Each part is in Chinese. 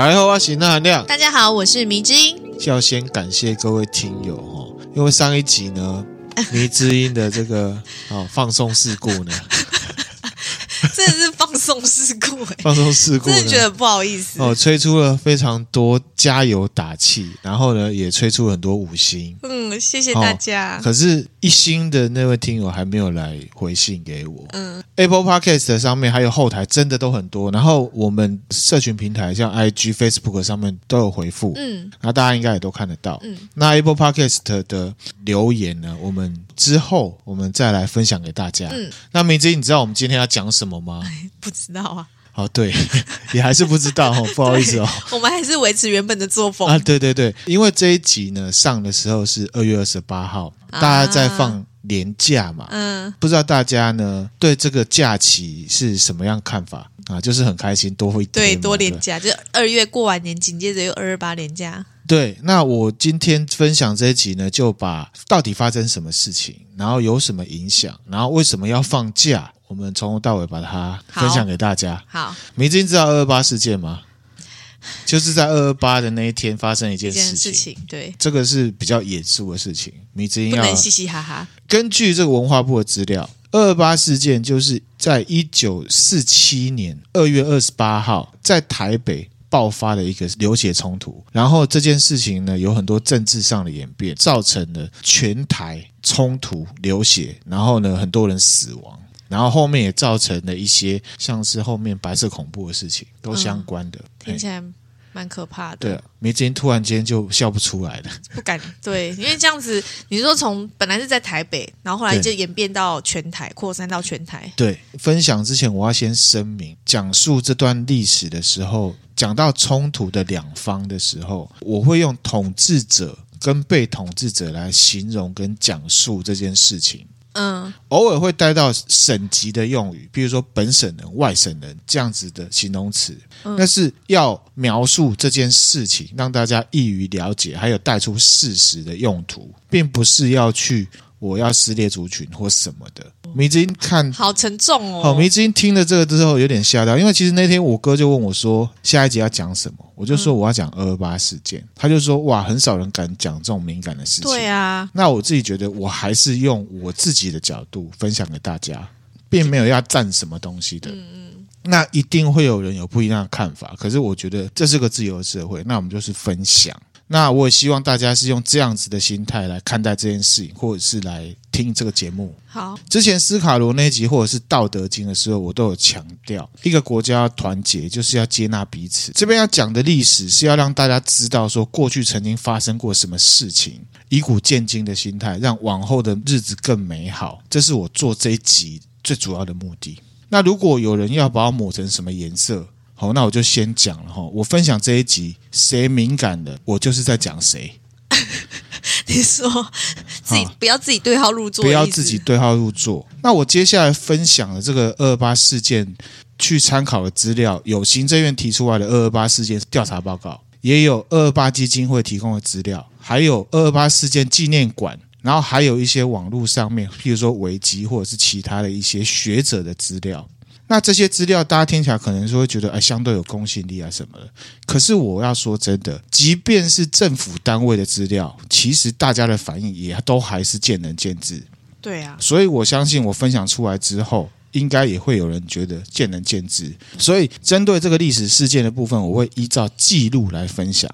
大家好，我是那亮。大家好，我是迷之音。要先感谢各位听友哦，因为上一集呢，迷之音的这个哦放送事故呢。真的是放送事故，欸，放送事故，真的觉得不好意思哦。催出了非常多加油打气，然后呢，也催出很多五星。嗯，谢谢大家。哦、可是，一星的那位听友还没有来回信给我。嗯，Apple Podcast 上面还有后台真的都很多，然后我们社群平台像 IG、Facebook 上面都有回复。嗯，那大家应该也都看得到。嗯，那 Apple Podcast 的留言呢，我们之后我们再来分享给大家。嗯，那明子，你知道我们今天要讲什么？吗？不知道啊。哦，对，也还是不知道哦，不好意思哦。我们还是维持原本的作风啊。对对对，因为这一集呢上的时候是二月二十八号，大家在放年假嘛。嗯，不知道大家呢对这个假期是什么样看法啊？就是很开心，多会对多年假，就二月过完年，紧接着又二二八年假。对，那我今天分享这一集呢，就把到底发生什么事情，然后有什么影响，然后为什么要放假。我们从头到尾把它分享给大家。好，迷之音知道二二八事件吗？就是在二二八的那一天发生一件事情。事情对，这个是比较严肃的事情。迷之音要嘻嘻哈哈。根据这个文化部的资料，二二八事件就是在一九四七年二月二十八号在台北爆发的一个流血冲突。然后这件事情呢，有很多政治上的演变，造成了全台冲突流血，然后呢，很多人死亡。然后后面也造成了一些像是后面白色恐怖的事情，都相关的，嗯、听起来蛮可怕的。对、啊，迷之音突然间就笑不出来了，不敢对，因为这样子，你说从本来是在台北，然后后来就演变到全台，扩散到全台。对，分享之前我要先声明，讲述这段历史的时候，讲到冲突的两方的时候，我会用统治者跟被统治者来形容跟讲述这件事情。嗯，偶尔会带到省级的用语，比如说本省人、外省人这样子的形容词，那是要描述这件事情，让大家易于了解，还有带出事实的用途，并不是要去。我要撕裂族群或什么的，迷之音看好沉重哦。好，迷之音听了这个之后有点吓到，因为其实那天我哥就问我说，下一集要讲什么，我就说我要讲二二八事件，他就说哇，很少人敢讲这种敏感的事情。对啊，那我自己觉得我还是用我自己的角度分享给大家，并没有要赞什么东西的。嗯嗯。那一定会有人有不一样的看法，可是我觉得这是个自由的社会，那我们就是分享。那我也希望大家是用这样子的心态来看待这件事情，或者是来听这个节目。好，之前斯卡罗那集或者是《道德经》的时候，我都有强调，一个国家要团结就是要接纳彼此。这边要讲的历史是要让大家知道说过去曾经发生过什么事情，以古鉴今的心态，让往后的日子更美好。这是我做这一集最主要的目的。那如果有人要把我抹成什么颜色？好，那我就先讲了哈。我分享这一集，谁敏感的，我就是在讲谁。你说自己不要自己对号入座，不要自己对号入座。那我接下来分享的这个二二八事件，去参考的资料有行政院提出来的二二八事件调查报告，也有二二八基金会提供的资料，还有二二八事件纪念馆，然后还有一些网络上面，譬如说维基或者是其他的一些学者的资料。那这些资料大家听起来可能是会觉得，哎，相对有公信力啊什么的。可是我要说真的，即便是政府单位的资料，其实大家的反应也都还是见仁见智。对啊，所以我相信我分享出来之后，应该也会有人觉得见仁见智。所以针对这个历史事件的部分，我会依照记录来分享。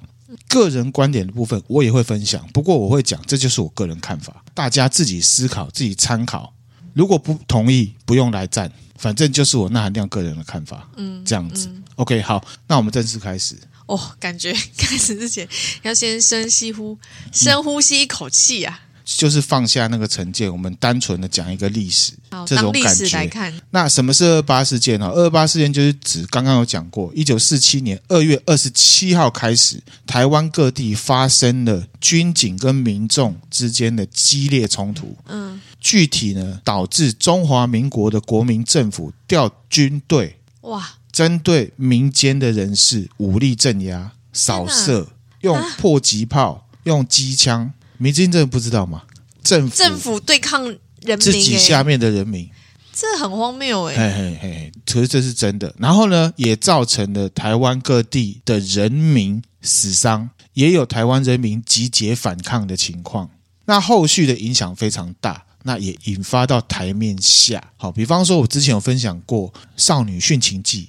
个人观点的部分，我也会分享。不过我会讲，这就是我个人看法，大家自己思考，自己参考。如果不同意，不用来赞。反正就是我那含量个人的看法，嗯，这样子，嗯，OK，好，那我们正式开始。哦，感觉 开始之前要先深吸呼，深呼吸一口气啊。就是放下那个成见，我们单纯的讲一个历史，好这种感觉。来看，那什么是二二八事件呢？二二八事件就是指刚刚有讲过，一九四七年二月二十七号开始，台湾各地发生了军警跟民众之间的激烈冲突。嗯，具体呢，导致中华民国的国民政府调军队，哇，针对民间的人士武力镇压、扫射，用迫击炮、用机枪。迷之音真的不知道吗？政府政府对抗人民，自己下面的人民，这很荒谬哎、欸，嘿嘿嘿，可是这是真的。然后呢，也造成了台湾各地的人民死伤，也有台湾人民集结反抗的情况。那后续的影响非常大，那也引发到台面下。好，比方说，我之前有分享过少女殉情记，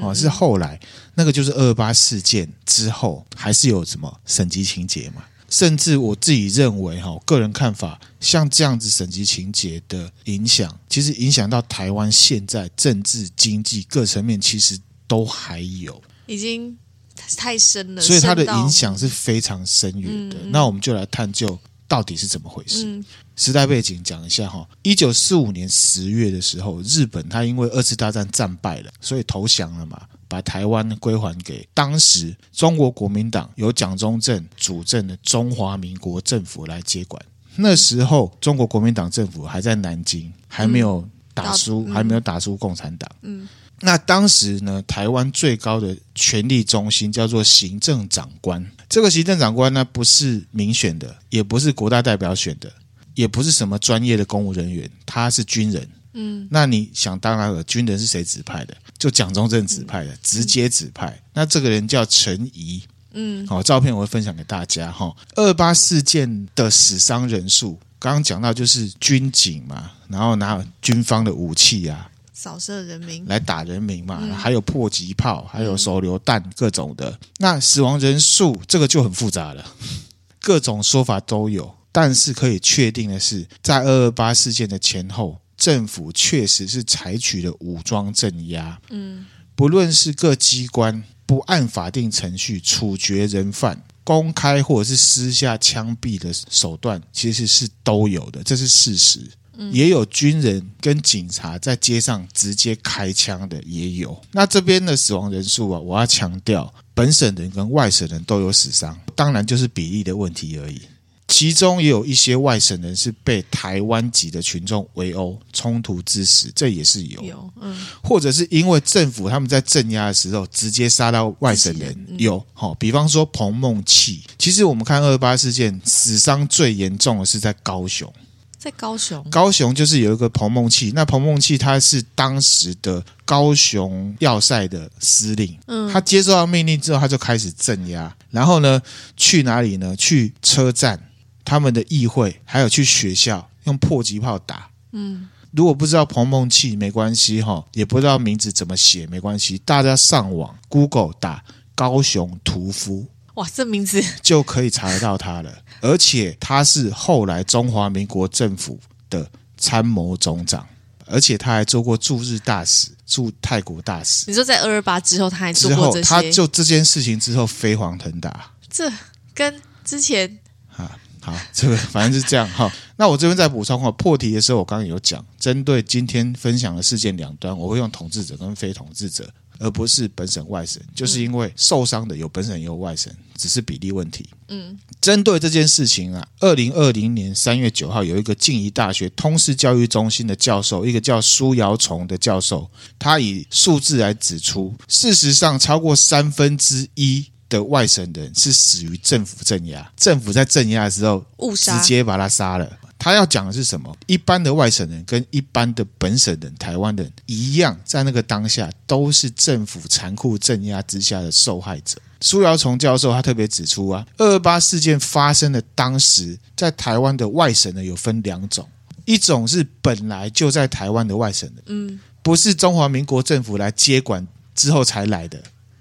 哦，是后来那个就是二二八事件之后，还是有什么省级情节嘛？甚至我自己认为，哈，个人看法，像这样子省级情节的影响，其实影响到台湾现在政治、经济各层面，其实都还有，已经太深了，所以它的影响是非常深远的。嗯、那我们就来探究到底是怎么回事。嗯、时代背景讲一下哈，一九四五年十月的时候，日本它因为二次大战战败了，所以投降了嘛。把台湾归还给当时中国国民党由蒋中正主政的中华民国政府来接管。那时候中国国民党政府还在南京，还没有打输，嗯、还没有打输共产党。嗯，那当时呢，台湾最高的权力中心叫做行政长官。这个行政长官呢，不是民选的，也不是国大代表选的，也不是什么专业的公务人员，他是军人。嗯，那你想当然了，军人是谁指派的？就蒋中正指派的，嗯、直接指派。那这个人叫陈仪，嗯，好，照片我会分享给大家哈。二八事件的死伤人数，刚刚讲到就是军警嘛，然后拿军方的武器啊，扫射人民，来打人民嘛，嗯、还有迫击炮，还有手榴弹，各种的。嗯、那死亡人数这个就很复杂了，各种说法都有。但是可以确定的是，在二二八事件的前后。政府确实是采取了武装镇压，嗯，不论是各机关不按法定程序处决人犯，公开或者是私下枪毙的手段，其实是都有的，这是事实。也有军人跟警察在街上直接开枪的，也有。那这边的死亡人数啊，我要强调，本省人跟外省人都有死伤，当然就是比例的问题而已。其中也有一些外省人是被台湾籍的群众围殴冲突致死，这也是有。有，嗯，或者是因为政府他们在镇压的时候直接杀到外省人，嗯、有。好，比方说彭孟缉，其实我们看二二八事件死伤最严重的是在高雄，在高雄，高雄就是有一个彭梦器，那彭梦器他是当时的高雄要塞的司令，嗯，他接受到命令之后，他就开始镇压，然后呢，去哪里呢？去车站。他们的议会还有去学校用迫击炮打，嗯，如果不知道彭梦器没关系哈，也不知道名字怎么写没关系，大家上网 Google 打高雄屠夫，哇，这名字就可以查得到他了，而且他是后来中华民国政府的参谋总长，而且他还做过驻日大使、驻泰国大使。你说在二二八之后他还做过这些？他就这件事情之后飞黄腾达，这跟之前啊。好，这个反正是这样哈。那我这边再补充哈，破题的时候我刚刚有讲，针对今天分享的事件两端，我会用统治者跟非统治者，而不是本省外省，就是因为受伤的有本省也有外省，只是比例问题。嗯，针对这件事情啊，二零二零年三月九号，有一个静宜大学通识教育中心的教授，一个叫苏瑶崇的教授，他以数字来指出，事实上超过三分之一。的外省人是死于政府镇压，政府在镇压的时候误杀，直接把他杀了。他要讲的是什么？一般的外省人跟一般的本省人、台湾人一样，在那个当下都是政府残酷镇压之下的受害者。苏尧崇教授他特别指出啊，二二八事件发生的当时，在台湾的外省人有分两种，一种是本来就在台湾的外省人，嗯，不是中华民国政府来接管之后才来的。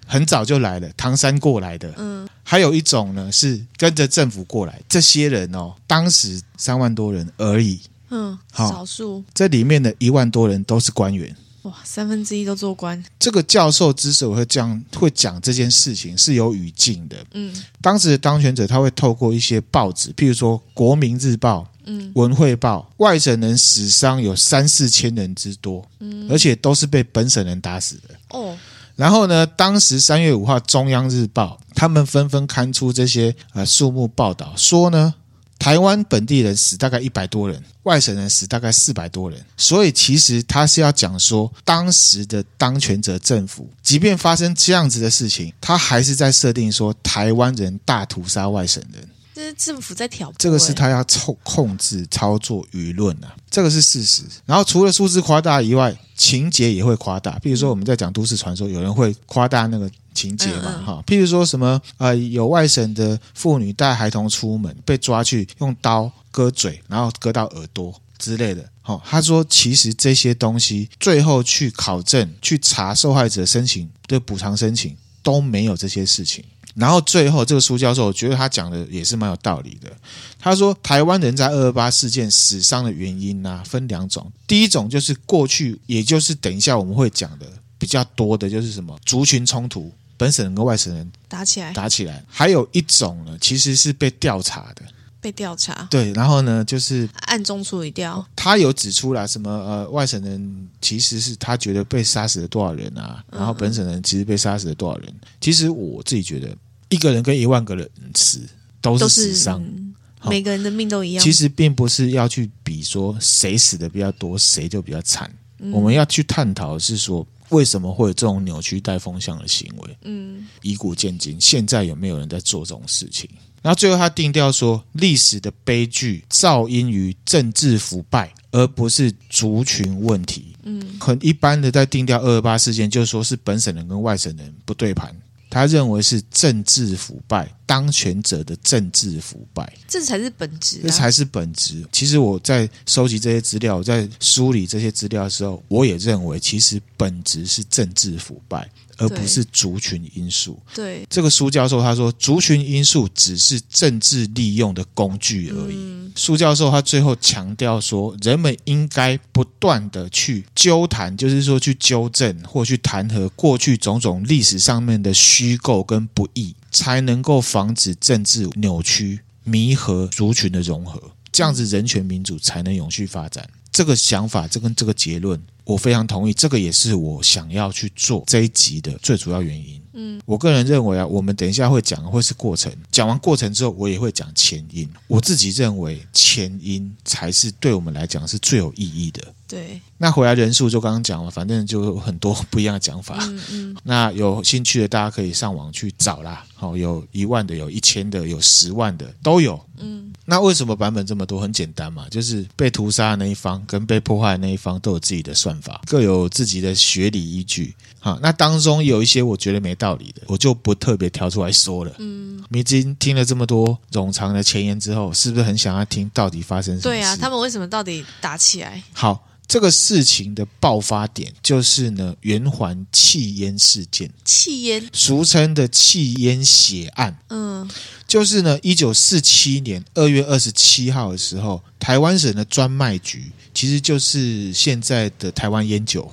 很早就来了，唐山过来的。嗯，还有一种呢，是跟着政府过来。这些人哦，当时三万多人而已。嗯，好，少数。这里面的一万多人都是官员。哇，三分之一都做官。这个教授之所以会这样会讲这件事情，是有语境的。嗯，当时的当权者他会透过一些报纸，譬如说《国民日报》、嗯，《文汇报》，外省人死伤有三四千人之多。嗯，而且都是被本省人打死的。哦。然后呢，当时三月五号，《中央日报》他们纷纷刊出这些呃数目报道，说呢，台湾本地人死大概一百多人，外省人死大概四百多人。所以其实他是要讲说，当时的当权者政府，即便发生这样子的事情，他还是在设定说台湾人大屠杀外省人。这是政府在挑拨，这个是他要控控制操作舆论啊，这个是事实。然后除了数字夸大以外，情节也会夸大。比如说我们在讲都市传说，有人会夸大那个情节嘛，哈、嗯嗯。譬如说什么呃，有外省的妇女带孩童出门被抓去用刀割嘴，然后割到耳朵之类的。哦，他说其实这些东西最后去考证、去查受害者申请的补偿申请都没有这些事情。然后最后，这个苏教授，我觉得他讲的也是蛮有道理的。他说，台湾人在二二八事件死伤的原因呢、啊，分两种。第一种就是过去，也就是等一下我们会讲的比较多的，就是什么族群冲突，本省人跟外省人打起来，打起来。还有一种呢，其实是被调查的。被调查，对，然后呢，就是暗中处理掉。他有指出来什么？呃，外省人其实是他觉得被杀死了多少人啊？然后本省人其实被杀死了多少人？其实我自己觉得，一个人跟一万个人死都是死伤，嗯，每个人的命都一样。其实并不是要去比说谁死的比较多，谁就比较惨。嗯、我们要去探讨的是说，为什么会有这种扭曲带风向的行为？嗯，以古鉴今，现在有没有人在做这种事情？然后最后他定调说，历史的悲剧肇因于政治腐败，而不是族群问题。嗯，很一般的在定调二二八事件，就是说是本省人跟外省人不对盘。他认为是政治腐败，当权者的政治腐败，这才是本质啊。这才是本质。其实我在收集这些资料，在梳理这些资料的时候，我也认为，其实本质是政治腐败。而不是族群因素。对，这个苏教授他说，族群因素只是政治利用的工具而已。嗯、苏教授他最后强调说，人们应该不断的去纠谈，就是说去纠正或去弹劾过去种种历史上面的虚构跟不义，才能够防止政治扭曲、弥合族群的融合，这样子人权民主才能永续发展。这个想法，这跟这个结论。我非常同意，这个也是我想要去做这一集的最主要原因。嗯，我个人认为啊，我们等一下会讲的会是过程，讲完过程之后，我也会讲前因。我自己认为前因才是对我们来讲是最有意义的。对，那回来人数就刚刚讲了，反正就有很多不一样的讲法。嗯嗯，那有兴趣的大家可以上网去找啦。好，有一万的，有一千的，有十万的都有。嗯，那为什么版本这么多？很简单嘛，就是被屠杀的那一方跟被破坏的那一方都有自己的算法，各有自己的学理依据。好，那当中有一些我觉得没道理的，我就不特别挑出来说了。嗯，你今听了这么多冗长的前言之后，是不是很想要听到底发生什么？对啊，他们为什么到底打起来？好。这个事情的爆发点就是呢，圆环弃烟事件，弃烟，俗称的弃烟血案。嗯，就是呢，一九四七年二月二十七号的时候，台湾省的专卖局，其实就是现在的台湾烟酒。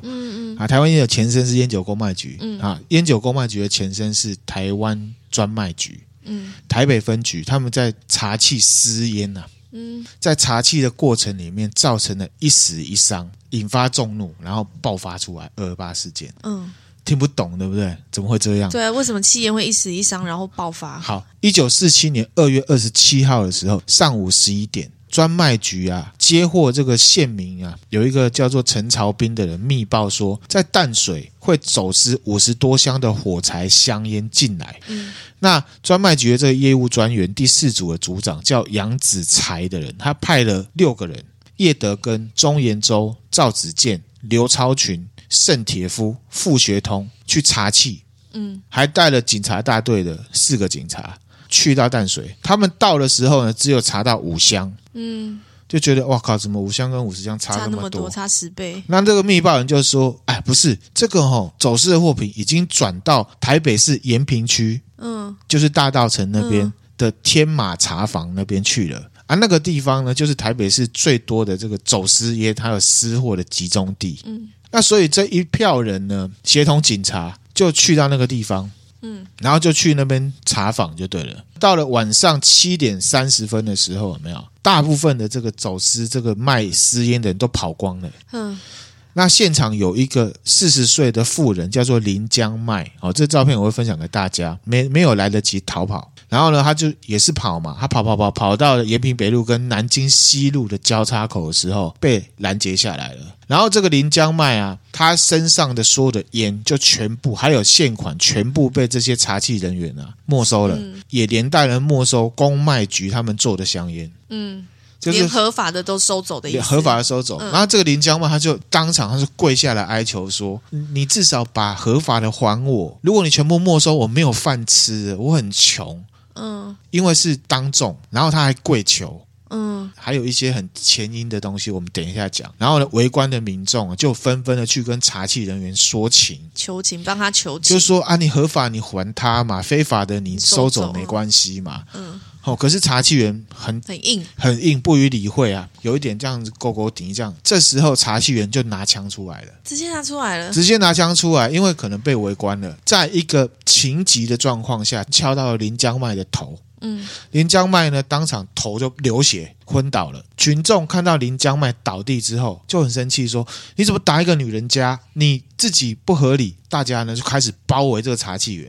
啊，台湾烟酒前身是烟酒公卖局。嗯，啊，烟酒公卖局的前身是台湾专卖局。嗯，台北分局他们在查气私烟呐、啊。嗯，在查气的过程里面，造成了一死一伤，引发众怒，然后爆发出来二二八事件。嗯，听不懂对不对？怎么会这样？对啊，为什么气烟会一死一伤，然后爆发？好，一九四七年二月二十七号的时候，上午十一点，专卖局啊接获这个县民啊，有一个叫做陈朝斌的人密报说，在淡水会走私五十多箱的火柴香烟进来。嗯。那专卖局的这个业务专员第四组的组长叫杨子才的人，他派了六个人：叶德根、钟延洲、赵子健、刘超群、盛铁夫、傅学通去查气。嗯，还带了警察大队的四个警察去到淡水。他们到的时候呢，只有查到五箱。嗯，就觉得哇靠，怎么五箱跟五十箱差那么多？差十倍。那这个密报人就说：“哎，不是这个吼、哦，走私的货品已经转到台北市延平区。”嗯，就是大道城那边的天马茶坊那边去了、嗯、啊，那个地方呢，就是台北市最多的这个走私业它有私货的集中地。嗯，那所以这一票人呢，协同警察就去到那个地方，嗯，然后就去那边查访就对了。到了晚上七点三十分的时候，有没有大部分的这个走私这个卖私烟的人都跑光了？嗯。那现场有一个四十岁的妇人，叫做林江麦。哦，这照片我会分享给大家。没没有来得及逃跑，然后呢，他就也是跑嘛，他跑跑跑跑到延平北路跟南京西路的交叉口的时候，被拦截下来了。然后这个林江迈啊，他身上的所有的烟就全部还有现款，全部被这些查缉人员啊没收了，嗯、也连带人没收公卖局他们做的香烟。嗯。就是连合法的都收走的意思，合法的收走。嗯、然后这个林江迈他就当场他就跪下来哀求说：“你至少把合法的还我。如果你全部没收，我没有饭吃，我很穷。”嗯，因为是当众，然后他还跪求。嗯，还有一些很前因的东西，我们等一下讲。然后呢，围观的民众就纷纷的去跟查缉人员说情，求情，帮他求情，就说啊，你合法你还他嘛，非法的你收走没关系嘛。嗯。哦，可是茶器员很很硬，很硬，不予理会啊，有一点这样子勾勾顶这样。这时候茶器员就拿枪出来了，直接拿出来了，直接拿枪出来，因为可能被围观了，在一个情急的状况下，敲到了林江麦的头。嗯，林江麦呢，当场头就流血，昏倒了。群众看到林江麦倒地之后，就很生气，说：“你怎么打一个女人家？你自己不合理。”大家呢就开始包围这个查缉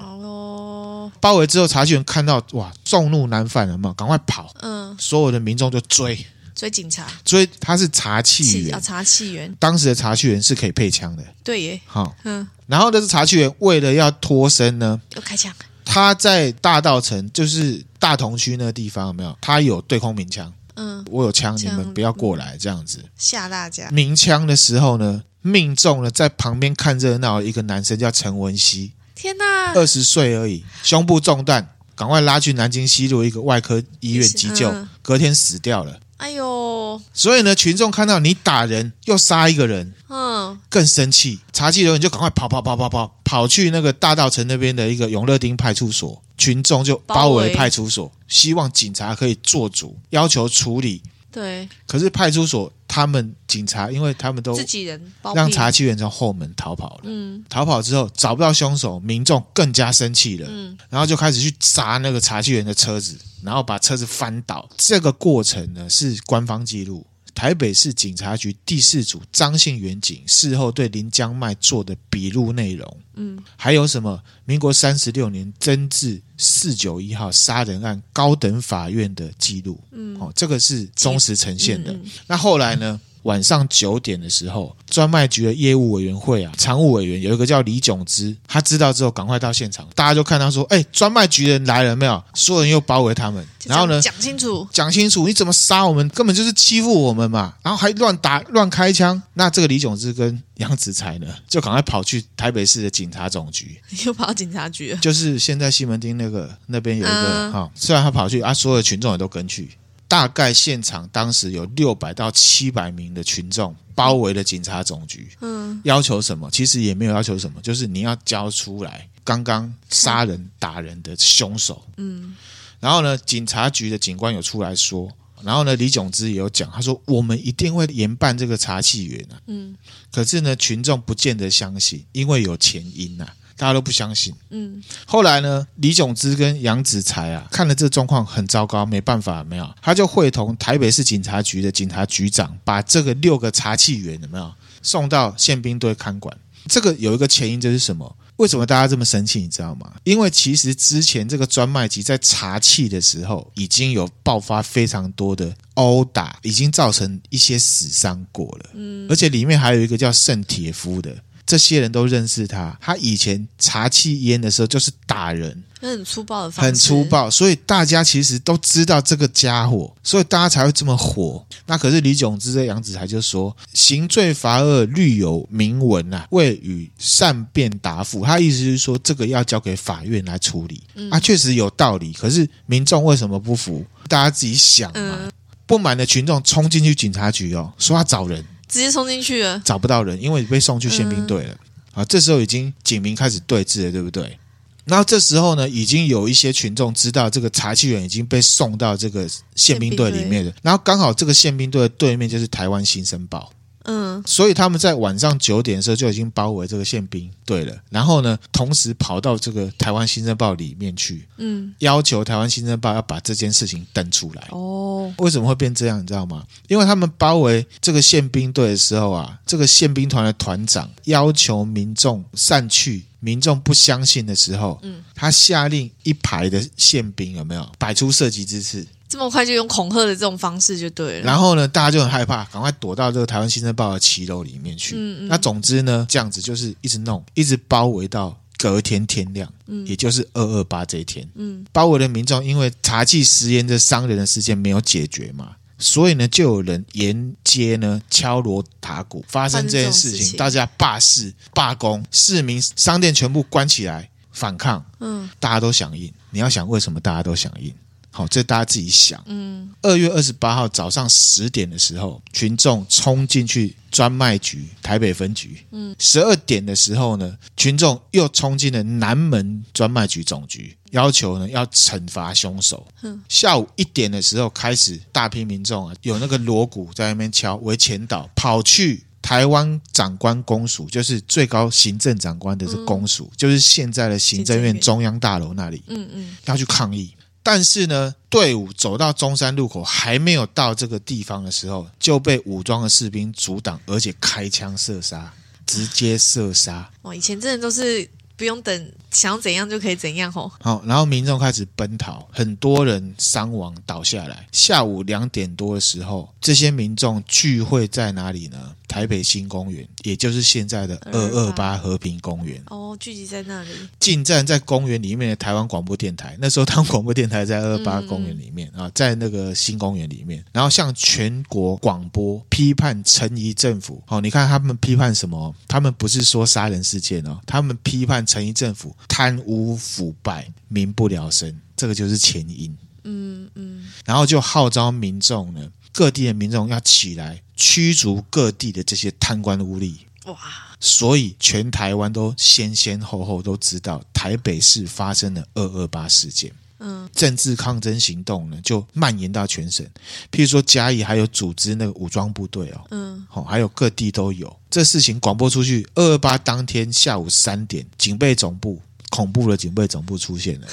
员。包围之后，查缉员看到哇，众怒难犯了嘛，赶快跑。嗯，所有的民众就追追警察，追他是查缉员，查气员。当时的查气员是可以配枪的，对耶。好，嗯，然后呢，是查气员为了要脱身呢，又开枪。他在大道城，就是大同区那个地方，有没有？他有对空鸣枪。嗯，我有枪，你们不要过来，这样子吓大家。鸣枪的时候呢，命中了在旁边看热闹的一个男生，叫陈文熙。天哪，二十岁而已，胸部中弹，赶快拉去南京西路一个外科医院急救，嗯、隔天死掉了。哎呦！所以呢，群众看到你打人又杀一个人，嗯，更生气，查缉人员就赶快跑跑跑跑跑，跑去那个大道城那边的一个永乐町派出所，群众就包围派出所，希望警察可以做主，要求处理。对，可是派出所他们警察，因为他们都自己人，让查缉员从后门逃跑了。嗯，逃跑之后找不到凶手，民众更加生气了。嗯，然后就开始去砸那个查缉员的车子，然后把车子翻倒。这个过程呢是官方记录。台北市警察局第四组张姓员警事后对林江迈做的笔录内容，嗯，还有什么？民国三十六年增治四九一号杀人案高等法院的记录，嗯，哦，这个是忠实呈现的。嗯嗯、那后来呢？晚上九点的时候，专卖局的业务委员会啊，常务委员有一个叫李炯之，他知道之后赶快到现场，大家就看他说：“哎，专卖局的人来了没有？”所有人又包围他们，然后呢，讲清楚，讲清楚，你怎么杀我们？根本就是欺负我们嘛！然后还乱打乱开枪。那这个李炯之跟杨子才呢，就赶快跑去台北市的警察总局，又跑到警察局了，就是现在西门町那个那边有一个哈、嗯哦，虽然他跑去啊，所有的群众也都跟去。大概现场当时有六百到七百名的群众包围了警察总局，嗯，要求什么？其实也没有要求什么，就是你要交出来刚刚杀人打人的凶手，嗯，然后呢，警察局的警官有出来说，然后呢，李炯之也有讲，他说我们一定会严办这个查缉员啊，嗯，可是呢，群众不见得相信，因为有前因呐。大家都不相信。嗯，后来呢，李炯之跟杨子才啊，看了这状况很糟糕，没办法，没有，他就会同台北市警察局的警察局长，把这个六个查气员有没有送到宪兵队看管。这个有一个前因，就是什么？为什么大家这么生气？你知道吗？因为其实之前这个专卖局在查气的时候，已经有爆发非常多的殴打，已经造成一些死伤过了。嗯，而且里面还有一个叫盛铁夫的。这些人都认识他，他以前查气烟的时候就是打人，很粗暴的方式，很粗暴，所以大家其实都知道这个家伙，所以大家才会这么火。那可是李炯之的杨子才就说，刑罪罚恶，律有明文啊，未予善辩答复。他意思是说，这个要交给法院来处理。嗯、啊，确实有道理。可是民众为什么不服？大家自己想嘛。嗯、不满的群众冲进去警察局哦，说要找人。直接冲进去了，找不到人，因为被送去宪兵队了。嗯、啊，这时候已经警民开始对峙了，对不对？然后这时候呢，已经有一些群众知道这个查缉员已经被送到这个宪兵队里面了。然后刚好这个宪兵队的对面就是台湾新生报。嗯，所以他们在晚上九点的时候就已经包围这个宪兵队了，然后呢，同时跑到这个台湾新生报里面去，嗯，要求台湾新生报要把这件事情登出来。哦，为什么会变这样？你知道吗？因为他们包围这个宪兵队的时候啊，这个宪兵团的团长要求民众散去。民众不相信的时候，嗯，他下令一排的宪兵有没有摆出射击姿势？这么快就用恐吓的这种方式就对了。然后呢，大家就很害怕，赶快躲到这个台湾新生报的骑楼里面去。嗯嗯。那总之呢，这样子就是一直弄，一直包围到隔天天亮，嗯，也就是二二八这一天，嗯，包围的民众因为查缉食盐的伤人的事件没有解决嘛。所以呢，就有人沿街呢敲锣打鼓，发生这件事情，情大家罢市、罢工，市民商店全部关起来反抗。嗯，大家都响应。你要想为什么大家都响应？好，这大家自己想。嗯，二月二十八号早上十点的时候，群众冲进去专卖局台北分局。嗯，十二点的时候呢，群众又冲进了南门专卖局总局，要求呢要惩罚凶手。嗯，下午一点的时候开始，大批民众啊，有那个锣鼓在那边敲，为前导跑去台湾长官公署，就是最高行政长官的这公署，嗯，就是现在的行政院中央大楼那里。嗯嗯，要去抗议。但是呢，队伍走到中山路口还没有到这个地方的时候，就被武装的士兵阻挡，而且开枪射杀，直接射杀。哇，以前真的都是。不用等，想怎样就可以怎样吼。好，然后民众开始奔逃，很多人伤亡倒下来。下午两点多的时候，这些民众聚会在哪里呢？台北新公园，也就是现在的二二八和平公园。哦，聚集在那里。进站在公园里面的台湾广播电台，那时候台湾广播电台在二二八公园里面啊，在那个新公园里面，然后向全国广播批判陈仪政府。哦，你看他们批判什么？他们不是说杀人事件哦，他们批判。陈仪政府贪污腐败，民不聊生，这个就是前因。嗯嗯，然后就号召民众呢，各地的民众要起来驱逐各地的这些贪官污吏。哇！所以全台湾都先先后后都知道台北市发生了二二八事件。嗯，政治抗争行动呢就蔓延到全省，譬如说嘉义还有组织那个武装部队哦，嗯，好，还有各地都有。这事情广播出去，二二八当天下午三点，警备总部恐怖的警备总部出现了，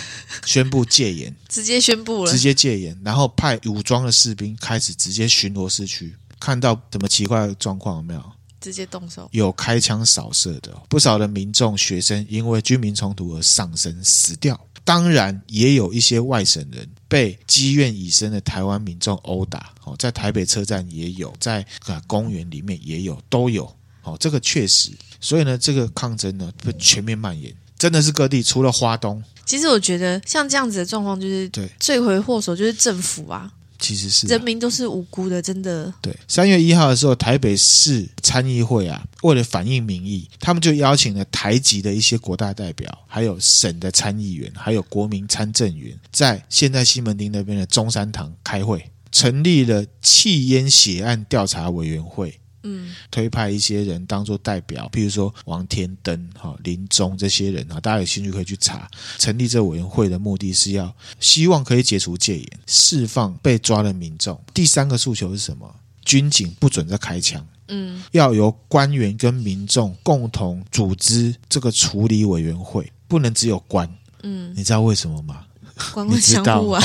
宣布戒严，直接宣布了，直接戒严，然后派武装的士兵开始直接巡逻市区，看到什么奇怪的状况有没有？直接动手，有开枪扫射的，不少的民众、学生因为军民冲突而丧生死掉。当然，也有一些外省人被积怨已深的台湾民众殴打。哦，在台北车站也有，在啊公园里面也有，都有。哦，这个确实。所以呢，这个抗争呢，会全面蔓延，真的是各地，除了花东。其实我觉得，像这样子的状况，就是对罪魁祸首就是政府啊。其实是、啊、人民都是无辜的，真的。对，三月一号的时候，台北市参议会啊，为了反映民意，他们就邀请了台籍的一些国大代表，还有省的参议员，还有国民参政员，在现在西门町那边的中山堂开会，成立了弃烟血案调查委员会。嗯，推派一些人当做代表，譬如说王天登、哈林宗这些人啊，大家有兴趣可以去查。成立这个委员会的目的是要希望可以解除戒严，释放被抓的民众。第三个诉求是什么？军警不准再开枪。嗯，要由官员跟民众共同组织这个处理委员会，不能只有官。嗯，你知道为什么吗？官官 相护啊。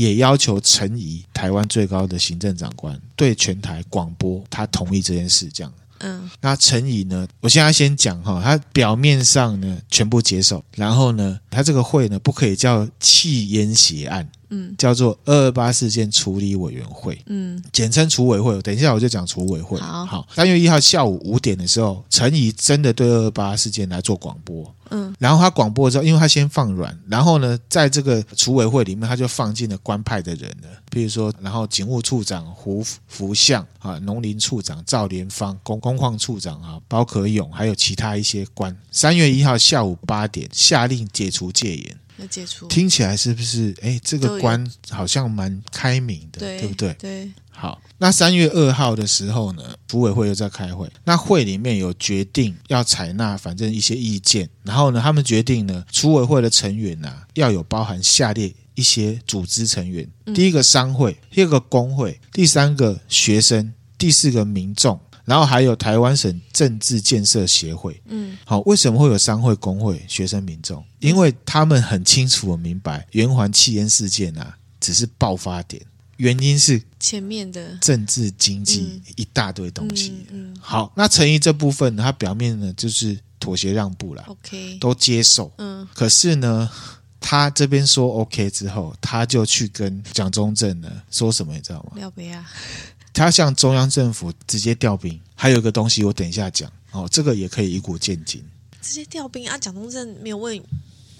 哦也要求陈仪，台湾最高的行政长官，对全台广播，他同意这件事，这样。嗯，那陈仪呢？我现在先讲哈，他表面上呢全部接受，然后呢，他这个会呢不可以叫弃烟血案。嗯，叫做二二八事件处理委员会，嗯，简称处委会。等一下我就讲处委会。好，好，三月一号下午五点的时候，陈怡真的对二二八事件来做广播，嗯，然后他广播之后，因为他先放软，然后呢，在这个处委会里面，他就放进了官派的人了，比如说，然后警务处长胡福相啊，农林处长赵连芳，工工矿处长啊，包可勇，还有其他一些官。三月一号下午八点，下令解除戒严。接触听起来是不是？哎，这个官好像蛮开明的，对，对不对？对。好，那三月二号的时候呢，组委会又在开会。那会里面有决定要采纳，反正一些意见。然后呢，他们决定呢，组委会的成员啊，要有包含下列一些组织成员：第一个商会，第二个工会，第三个学生，第四个民众。然后还有台湾省政治建设协会，嗯，好，为什么会有商会、工会、学生、民众？因为他们很清楚、明白，圆环弃烟事件啊，只是爆发点，原因是前面的政治经济嗯一大堆东西。嗯嗯好，那陈毅这部分呢，他表面呢就是妥协让步了，，OK，都接受。嗯可是呢，他这边说 OK 之后，他就去跟蒋中正呢说什么，你知道吗？廖北亚，他向中央政府直接调兵。还有一个东西，我等一下讲哦，这个也可以以古见今。直接调兵啊！蒋中正没有问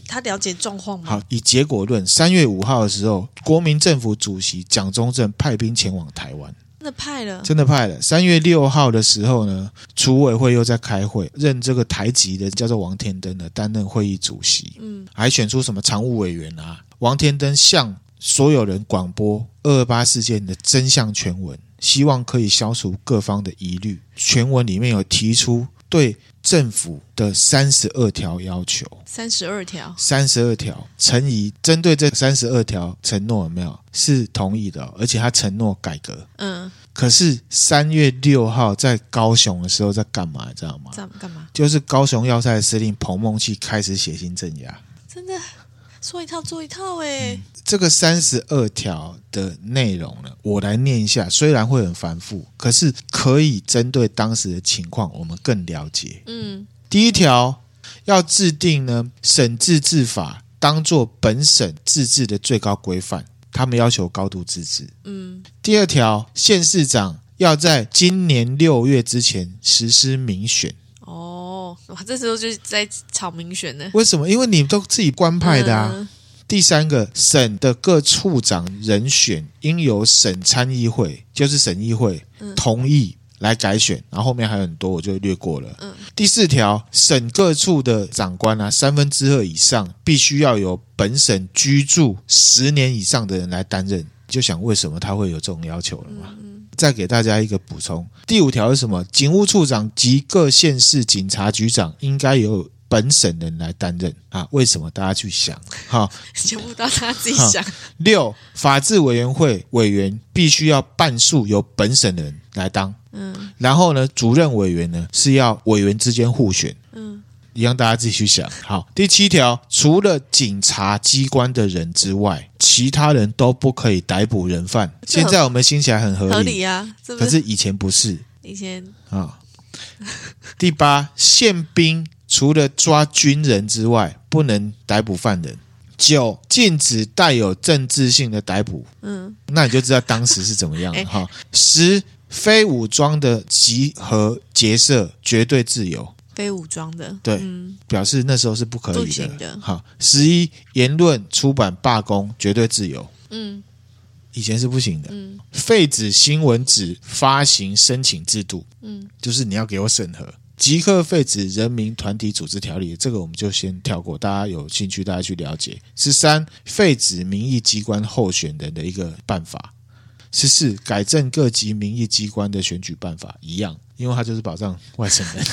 他了解状况吗？好，以结果论，三月五号的时候，国民政府主席蒋中正派兵前往台湾，真的派了，真的派了。三月六号的时候呢，组委会又在开会，任这个台籍的叫做王天登的担任会议主席，嗯还选出什么常务委员啊？王天登向所有人广播二二八事件的真相全文，希望可以消除各方的疑虑。全文里面有提出对政府的三十二条要求。三十二条，三十二条，陈仪针对这三十二条承诺有没有是同意的哦、而且他承诺改革。嗯，可是三月六号在高雄的时候在干嘛？你知道吗？这样干嘛？就是高雄要塞司令彭孟缉开始血腥镇压。真的说一套做一套哎、这个三十二条的内容呢，我来念一下，虽然会很繁复，可是可以针对当时的情况，我们更了解。嗯第一条要制定呢省自治法，当做本省自治的最高规范，他们要求高度自治。嗯第二条，县市长要在今年六月之前实施民选。哦，哇，这时候就是在吵民选呢。为什么？因为你们都自己官派的啊。嗯第三个，省的各处长人选应由省参议会，就是省议会同意来改选。然后后面还有很多，我就略过了。嗯第四条，省各处的长官啊，三分之二以上必须要由本省居住十年以上的人来担任。就想为什么他会有这种要求了嘛？再给大家一个补充，第五条是什么？警务处长及各县市警察局长应该由本省人来担任啊？为什么？大家去想。好，全部都他自己想。六，法制委员会委员必须要半数由本省人来当。嗯然后呢，主任委员呢是要委员之间互选，嗯一样大家自己去想。好，第七条，除了警察机关的人之外，其他人都不可以逮捕人犯。现在我们听起来很合理，合理啊，可是以前不是以前啊。第八，宪兵除了抓军人之外，不能逮捕犯人。九，禁止带有政治性的逮捕。嗯那你就知道当时是怎么样哈。十，非武装的集合结社绝对自由，非武装的，对嗯表示那时候是不可以的。的好，十一，言论、出版、罢工绝对自由，嗯以前是不行的。嗯废止新闻纸发行申请制度，嗯就是你要给我审核。即刻废止人民团体组织条例，这个我们就先跳过，大家有兴趣大家去了解。十三，废止民意机关候选人的一个办法。十四，改正各级民意机关的选举办法，一样，因为它就是保障外省人。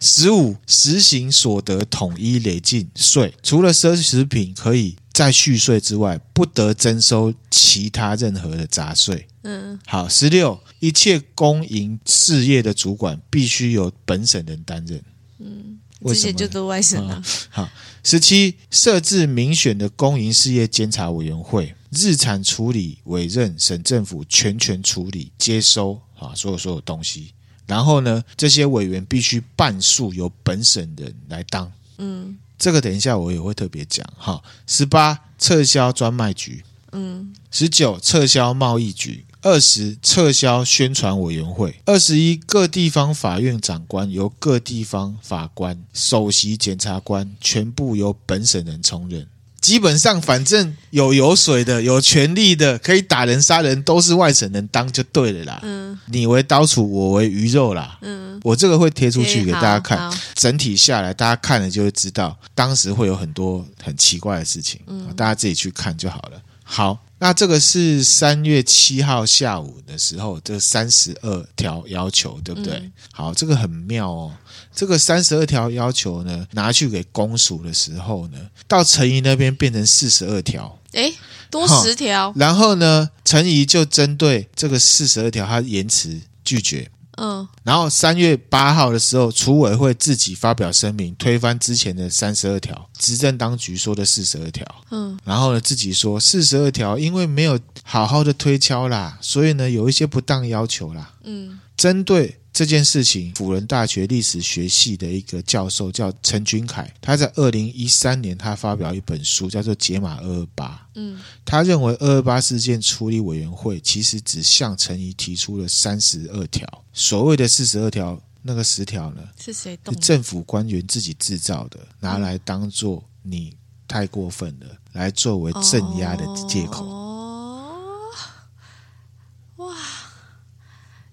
十五，实行所得统一累进税，除了奢侈品可以再续税之外，不得征收其他任何的杂税。嗯好，十六，一切公营事业的主管必须由本省人担任。嗯，为什么之前就都外省啊，好，十七，设置民选的公营事业监察委员会，日产处理委任省政府全权处理接收啊，所有所有东西。然后呢，这些委员必须半数由本省人来当。嗯这个等一下我也会特别讲哈。十八，撤销专卖局。嗯十九，撤销贸易局；二十，撤销宣传委员会；二十一，各地方法院长官由各地方法官、首席检察官全部由本省人充任。基本上，反正有油水的、有权力的、可以打人杀人，都是外省人当就对了啦。嗯你为刀俎，我为鱼肉啦。嗯，我这个会贴出去给大家看。整体下来，大家看了就会知道，当时会有很多很奇怪的事情，嗯大家自己去看就好了。好，那这个是三月七号下午的时候，这三十二条要求，对不对？嗯好，这个很妙哦。这个三十二条要求呢，拿去给公署的时候呢，到陈仪那边变成四十二条。哎，多十条，然后呢，陈仪就针对这个四十二条，他言辞拒绝。嗯，然后三月八号的时候，储委会自己发表声明，推翻之前的三十二条，执政当局说的四十二条。嗯，然后呢，自己说四十二条因为没有好好的推敲啦，所以呢有一些不当要求啦。嗯，针对。这件事情，辅仁大学历史学系的一个教授叫陈君凯，他在二零一三年他发表一本书，叫做《解码二二八》。嗯，他认为二二八事件处理委员会其实只向陈仪提出了三十二条，所谓的四十二条，那个十条呢？是谁？是政府官员自己制造的，拿来当做你太过分了，来作为镇压的借口。哦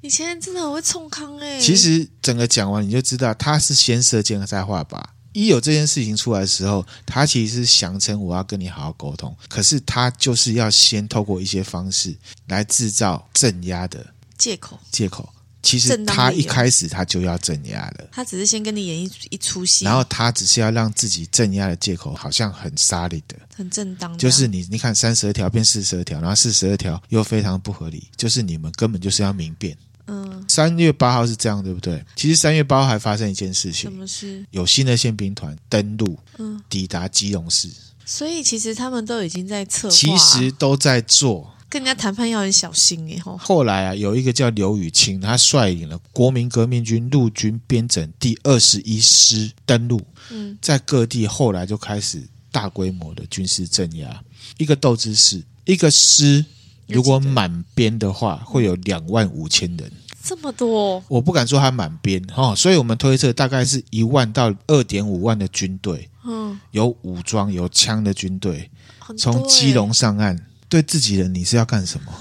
以前真的很会冲康哎！其实整个讲完你就知道，他是先射箭再画靶。一有这件事情出来的时候，他其实是想称我要跟你好好沟通，可是他就是要先透过一些方式来制造镇压的借口。借口，其实他一开始他就要镇压了，他只是先跟你演一一出戏，然后他只是要让自己镇压的借口好像很沙利的，很正当。就是你你看三十二条变四十二条，然后四十二条又非常不合理，就是你们根本就是要民变。嗯，三月八号是这样，对不对？其实三月八号还发生一件事情，什么事？有新的宪兵团登陆，嗯，抵达基隆市。所以其实他们都已经在策划，其实都在做。跟人家谈判要很小心哎。后来啊，有一个叫刘雨清，他率领了国民革命军陆军编整第二十一师登陆，嗯，在各地后来就开始大规模的军事镇压。一个斗之士，一个师。如果满编的话，会有两万五千人，这么多，我不敢说他满编哈，所以我们推测大概是一万到二点五万的军队，嗯，有武装有枪的军队，欸、从基隆上岸，对自己人你是要干什么？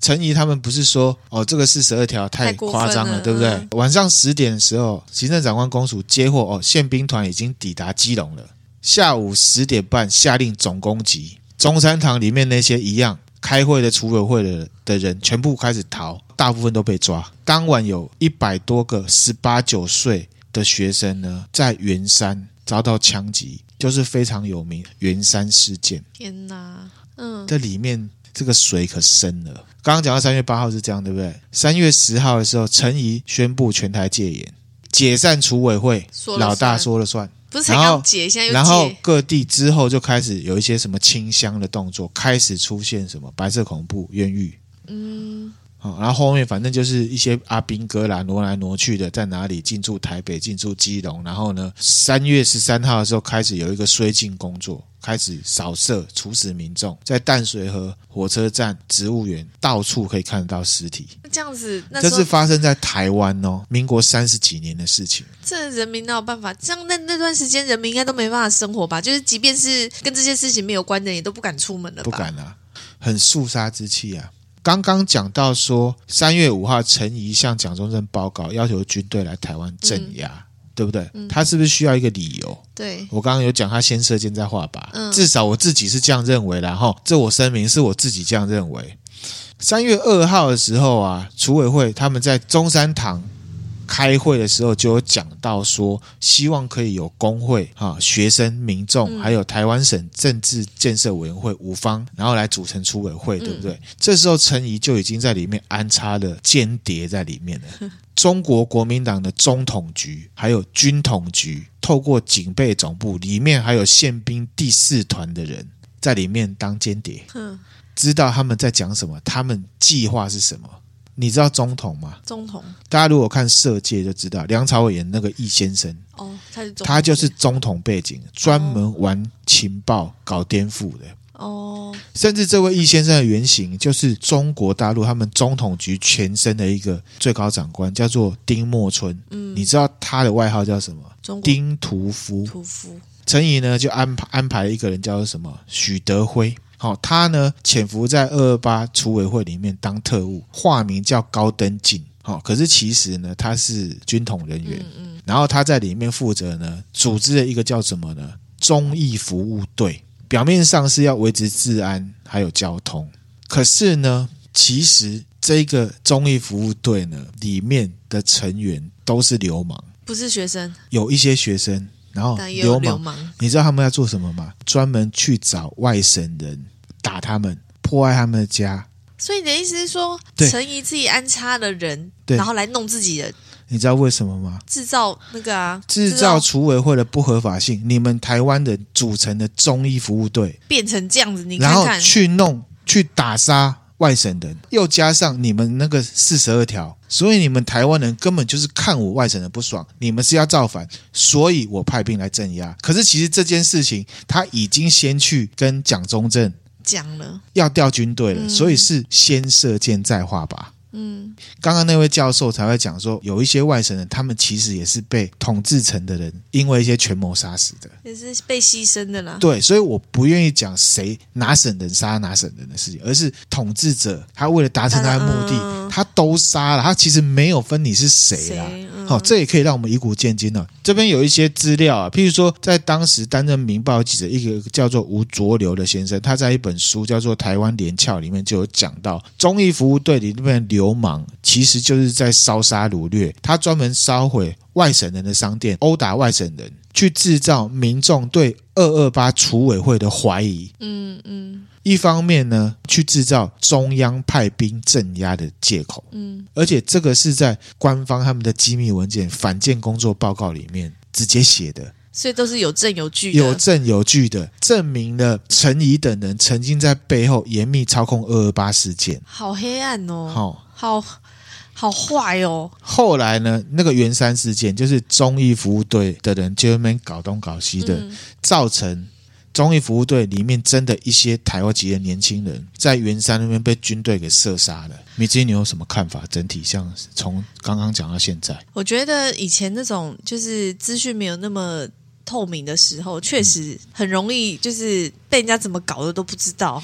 陈怡他们不是说哦，这个四十二条太夸张了，了对不对？嗯、晚上十点的时候，行政长官公署接获哦，宪兵团已经抵达基隆了。下午十点半下令总攻击中山堂里面那些一样。开会的储委会的的人全部开始逃，大部分都被抓。当晚有一百多个十八九岁的学生呢，在圆山遭到枪击，就是非常有名圆山事件。天哪，嗯，这里面这个水可深了。刚刚讲到三月八号是这样，对不对？三月十号的时候，陈仪宣布全台戒严，解散储委会，老大说了算。不是才刚解，现在。然后各地之后就开始有一些什么清香的动作，开始出现什么白色恐怖、冤狱。嗯，好，然后后面反正就是一些阿兵哥啦，挪来挪去的，在哪里进驻台北、进驻基隆。然后呢，三月十三号的时候开始有一个绥靖工作。开始扫射、处死民众，在淡水河火车站、植物园，到处可以看得到尸体。这样子，那这是发生在台湾哦，民国三十几年的事情。这人民哪有办法？这样那那段时间，人民应该都没办法生活吧？就是即便是跟这些事情没有关的，也都不敢出门了吧？不敢啊，很肃杀之气啊。刚刚讲到说，三月五号，陈仪向蒋中正报告，要求军队来台湾镇压。嗯对不对？他是不是需要一个理由？对，我刚刚有讲，他先射箭再画靶。嗯，至少我自己是这样认为的哈。这我声明是我自己这样认为。三月二号的时候啊，储委会他们在中山堂开会的时候就有讲到说，希望可以有工会、哈学生、民众，还有台湾省政治建设委员会五方，然后来组成储委会，对不对？这时候陈仪就已经在里面安插了间谍在里面了。中国国民党的中统局还有军统局，透过警备总部里面还有宪兵第四团的人在里面当间谍，知道他们在讲什么，他们计划是什么？你知道中统吗？中统，大家如果看《色戒》就知道，梁朝伟演那个易先生哦，他是他就是中统背景，专门玩情报、搞颠覆的。哦，甚至这位易先生的原型就是中国大陆他们中统局前身的一个最高长官，叫做丁默村。嗯，你知道他的外号叫什么？丁屠夫。屠夫。陈仪呢就安排安排一个人叫做什么？许德辉。好，他呢潜伏在二二八储委会里面当特务，化名叫高登进。好，可是其实呢他是军统人员。嗯嗯。然后他在里面负责呢组织了一个叫什么呢？忠义服务队。表面上是要维持治安还有交通，可是呢，其实这个忠义服务队呢里面的成员都是流氓，不是学生，有一些学生，然后流氓，流氓，你知道他们要做什么吗？专门去找外省人，打他们，破坏他们的家，所以你的意思是说，对陈仪自己安插的人，对然后来弄自己人，你知道为什么吗？制造那个啊，制造厨委会的不合法性，你们台湾人组成的中医服务队变成这样子，你然后去弄去打杀外省人，又加上你们那个四十二条，所以你们台湾人根本就是看我外省人不爽，你们是要造反，所以我派兵来镇压。可是其实这件事情他已经先去跟蒋中正讲了，要调军队了，嗯所以是先射箭再画靶。嗯，刚刚那位教授才会讲说，有一些外省人，他们其实也是被统治层的人因为一些权谋杀死的。也是被牺牲的啦。对，所以我不愿意讲谁哪省人杀哪省人的事情，而是统治者他为了达成他的目的，嗯他都杀了，他其实没有分你是谁啊。好、这也可以让我们以古鉴今了。这边有一些资料啊，譬如说，在当时担任《明报》记者一个叫做吴浊流的先生，他在一本书叫做《台湾连翘》里面就有讲到，忠义服务队里面的流氓其实就是在烧杀掳掠，他专门烧毁外省人的商店，殴打外省人，去制造民众对二二八储委会的怀疑。嗯嗯一方面呢，去制造中央派兵镇压的借口。嗯，而且这个是在官方他们的机密文件反建工作报告里面直接写的，所以都是有证有据的，有证有据的，证明了陈怡等人曾经在背后严密操控二二八事件。好黑暗哦，好、好好坏哦，后来呢，那个圆山事件就是中义服务队的人就在那边搞东搞西的，嗯。造成忠义服务队里面真的一些台湾籍的年轻人在圆山那边被军队给射杀了。米芝，你有什么看法？整体像从刚刚讲到现在。我觉得以前那种就是资讯没有那么透明的时候，确实很容易就是被人家怎么搞的都不知道。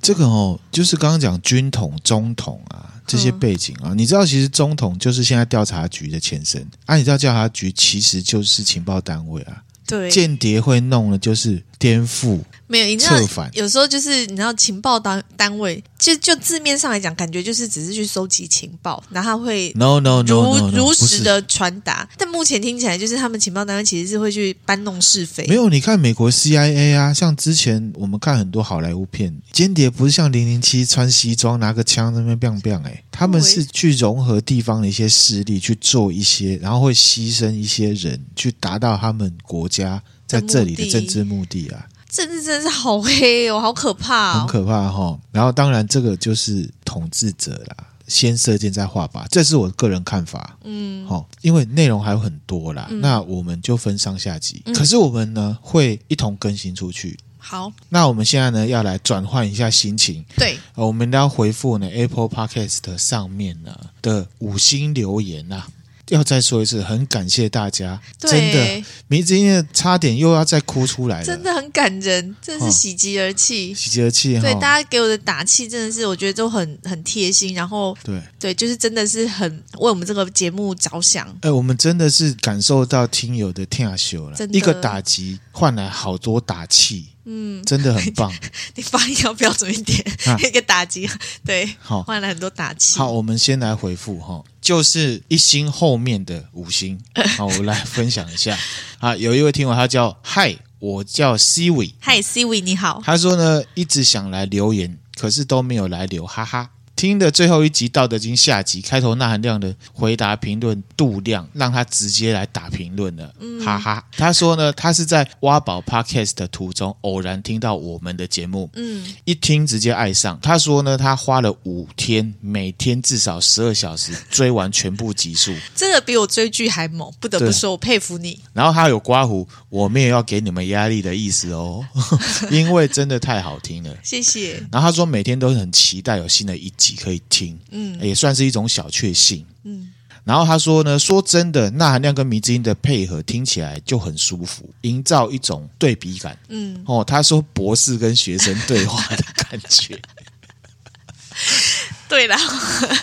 这个哦，就是刚刚讲军统、中统啊这些背景啊，你知道，其实中统就是现在调查局的前身啊。你知道调查局其实就是情报单位啊，对，间谍会弄的就是颠覆、没有，你知道。有时候就是你知道情报单单位，就就字面上来讲，感觉就是只是去收集情报，然后他会 No no no 如 no, no, no 如实的传达。但目前听起来，就是他们情报单位其实是会去搬弄是非。没有，你看美国 CIA 啊，像之前我们看很多好莱坞片，间谍不是像零零七穿西装拿个枪在那边 biang biang 哎，他们是去融合地方的一些势力去做一些，然后会牺牲一些人去达到他们国家在这里的政治目的啊，政治真的是好黑哦，好可怕哦，很可怕哈、哦。然后当然这个就是统治者啦，先射箭再画靶，这是我个人看法。嗯，好，因为内容还有很多啦，嗯那我们就分上下集。嗯可是我们呢会一同更新出去。好，那我们现在呢要来转换一下心情，对，呃我们要回复呢 Apple Podcast 上面呢的五星留言啊。要再说一次，很感谢大家，真的，明今天差点又要再哭出来了，真的很感人，真是喜极而泣。喜极而泣哈。对，大家给我的打气真的是，我觉得都很很贴心，然后对，对，就是真的是很为我们这个节目着想。哎，我们真的是感受到听友的天秀了一个打击换来好多打气，嗯，真的很棒。你发音要标准一点，啊一个打击，对，好，换来很多打气。好，我们先来回复哈，就是一星后面的五星。好，我来分享一下啊，有一位听友他叫嗨，我叫 C 伟，嗨，Siri，你好。他说呢一直想来留言，可是都没有来留，哈哈。听的最后一集《道德经》下集开头，那含量的回答评论度量，让他直接来打评论了，嗯哈哈。他说呢，他是在挖宝 Podcast 的途中偶然听到我们的节目，嗯，一听直接爱上。他说呢，他花了五天，每天至少十二小时追完全部集数。这个比我追剧还猛，不得不说，我佩服你。然后他有刮胡，我没有要给你们压力的意思哦，因为真的太好听了。谢谢。然后他说每天都很期待有新的一集可以听，嗯也算是一种小确幸。嗯，然后他说呢，说真的，那含量跟迷之音的配合听起来就很舒服，营造一种对比感。嗯，哦，他说博士跟学生对话的感觉，对啦，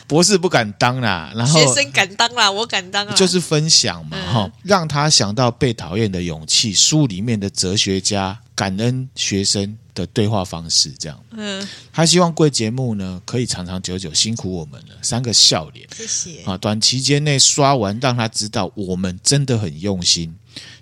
博士不敢当啦，然后学生敢当啦，我敢当啦。就是分享嘛，嗯哈、让他想到被讨厌的勇气，书里面的哲学家感恩学生的对话方式，这样。嗯，他希望贵节目呢可以长长久久，辛苦我们了，三个笑脸谢谢。啊！短期间内刷完，让他知道我们真的很用心。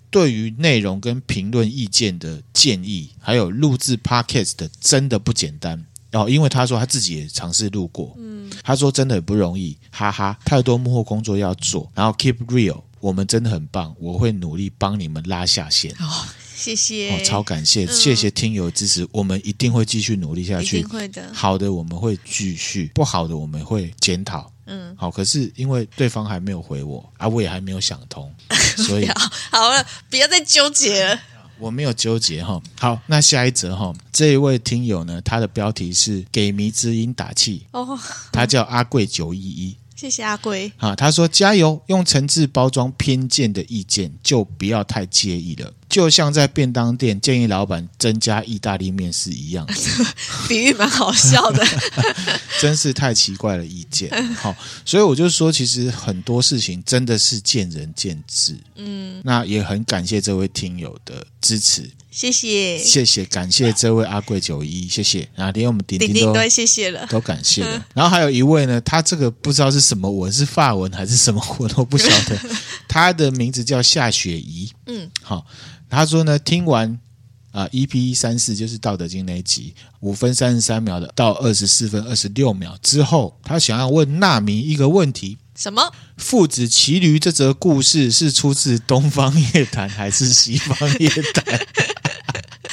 对于内容跟评论意见的建议，还有录制 podcast 的真的不简单，哦，因为他说他自己也尝试录过，嗯，他说真的很不容易，哈哈，太多幕后工作要做，然后 keep real，我们真的很棒，我会努力帮你们拉下线。哦，谢谢，哦，超感谢，谢谢听友支持，我们一定会继续努力下去，一定会的。好的，我们会继续；不好的，我们会检讨。嗯，好，可是因为对方还没有回我，啊，我也还没有想通，所以好了，不要再纠结了。我没有纠结哈。好，那下一则哈，这一位听友呢，他的标题是“给迷之音打气”，哦，他叫阿贵九一一，谢谢阿龟。啊，他说加油，用诚挚包装偏见的意见，就不要太介意了。就像在便当店建议老板增加意大利面是一样的，比喻蛮好笑的，真是太奇怪了意见。好，所以我就说，其实很多事情真的是见仁见智。嗯，那也很感谢这位听友的支持，谢谢，谢谢，感谢这位阿贵九一，谢谢。然后连我们顶顶都谢谢了，都感谢了。然后还有一位呢，他这个不知道是什么文，是法文还是什么文，我不晓得。他的名字叫夏雪怡。嗯，好。他说呢，听完啊，EP 三四就是《道德经》那一集，五分三十三秒的到二十四分二十六秒之后，他想要问纳米一个问题：什么？父子骑驴这则故事是出自东方夜谭还是西方夜谭？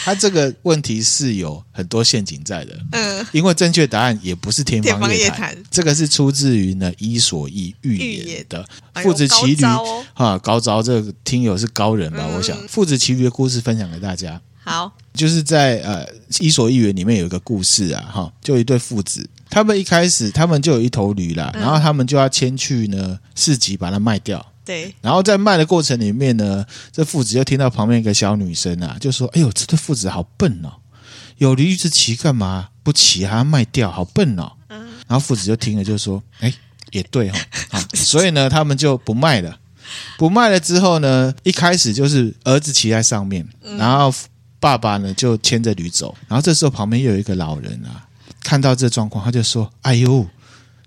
他这个问题是有很多陷阱在的，嗯，因为正确答案也不是天方夜谭，这个是出自于呢《伊索寓言》的父子骑驴，哈，高招，这个听友是高人吧？我想父子骑驴的故事分享给大家。好，就是在呃《伊索寓言》里面有一个故事啊，哈，就一对父子，他们一开始他们就有一头驴啦，然后他们就要牵去呢市集把它卖掉。对，然后在卖的过程里面呢，这父子就听到旁边一个小女生啊，就说：“哎呦，这对父子好笨哦，有驴子骑干嘛不骑还要卖掉，好笨哦。”嗯，然后父子就听了就说：“哎，也对 哈、所以呢，他们就不卖了。不卖了之后呢，一开始就是儿子骑在上面，然后爸爸呢就牵着驴走。然后这时候旁边又有一个老人啊，看到这状况，他就说：‘哎呦，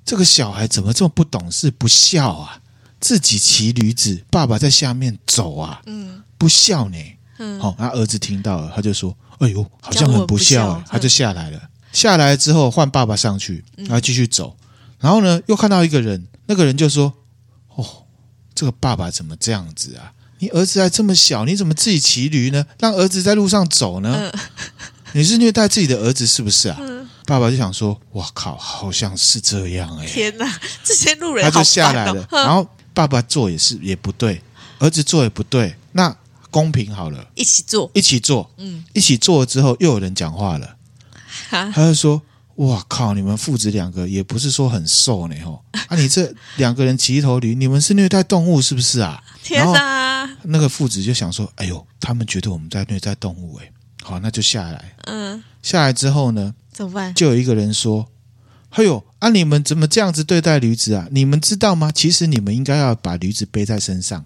这个小孩怎么这么不懂事，不孝啊！’自己骑驴子，爸爸在下面走啊，嗯，不孝呢，嗯，好，那儿子听到了，他就说：“哎呦，好像很不孝。”欸，他就下来了。下来之后，换爸爸上去，然后继续走。然后呢，又看到一个人，那个人就说：“哦，这个爸爸怎么这样子啊？你儿子还这么小，你怎么自己骑驴呢？让儿子在路上走呢？你是虐待自己的儿子是不是啊？”爸爸就想说：“哇靠，好像是这样哎！天哪，这些路人，他就下来了，然后。爸爸做也是也不对，儿子做也不对，那公平好了，一起做，一起做，嗯，一起做了之后，又有人讲话了，他就说：“哇靠，你们父子两个也不是说很瘦呢，吼。啊，你这两个人骑一头驴，你们是虐待动物是不是啊？”天哪！那个父子就想说：“哎呦，他们觉得我们在虐待动物，哎，好，那就下来，嗯，下来之后呢，怎么办？就有一个人说。”哎呦，啊！你们怎么这样子对待驴子啊？你们知道吗？其实你们应该要把驴子背在身上。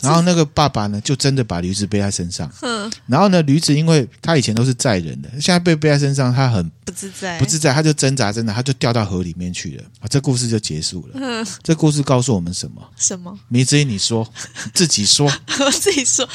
然后那个爸爸呢，就真的把驴子背在身上。嗯。然后呢，驴子因为他以前都是载人的，现在被背在身上，他很不自在，不自在，他就挣扎，挣扎，他就掉到河里面去了。啊，这故事就结束了。嗯。这故事告诉我们什么？什么？迷之音，你说，自己说，我自己说。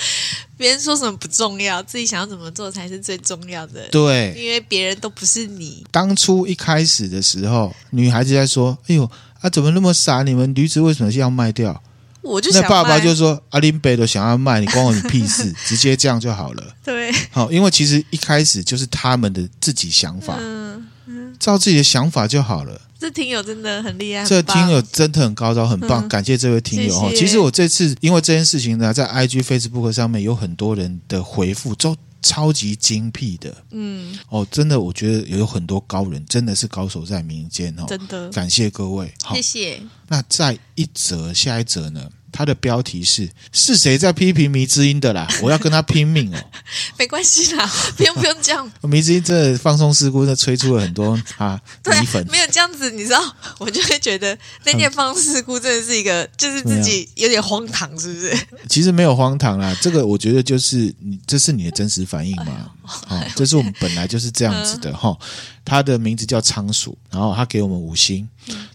别人说什么不重要，自己想要怎么做才是最重要的。对，因为别人都不是你。当初一开始的时候，女孩子在说：“哎呦，啊，怎么那么傻？你们驴子为什么要卖掉？”我就想那爸爸就说：“阿林北都想要卖，你关我你屁事，直接这样就好了。”对，好，因为其实一开始就是他们的自己想法，嗯嗯，照自己的想法就好了。这听友真的很厉害，这听友真的很高招，很棒，嗯、感谢这位听友。谢谢。其实我这次因为这件事情呢，在 IG、Facebook 上面有很多人的回复，都超级精辟的。嗯，哦，真的，我觉得有很多高人，真的是高手在民间哦。真的，感谢各位，好，谢谢。那再一则，下一则呢？他的标题是“是谁在批评迷之音的啦？” 我要跟他拼命哦！没关系啦，不用不用这样。迷之音真的放松事故，这催出了很多啊米粉。没有这样子，你知道，我就会觉得那件放送事故真的是一个，就是自己有点荒唐，是不是？其实没有荒唐啦，这个我觉得就是你，这是你的真实反应嘛。啊，这是我们本来就是这样子的哈。他的名字叫仓鼠，然后他给我们五星。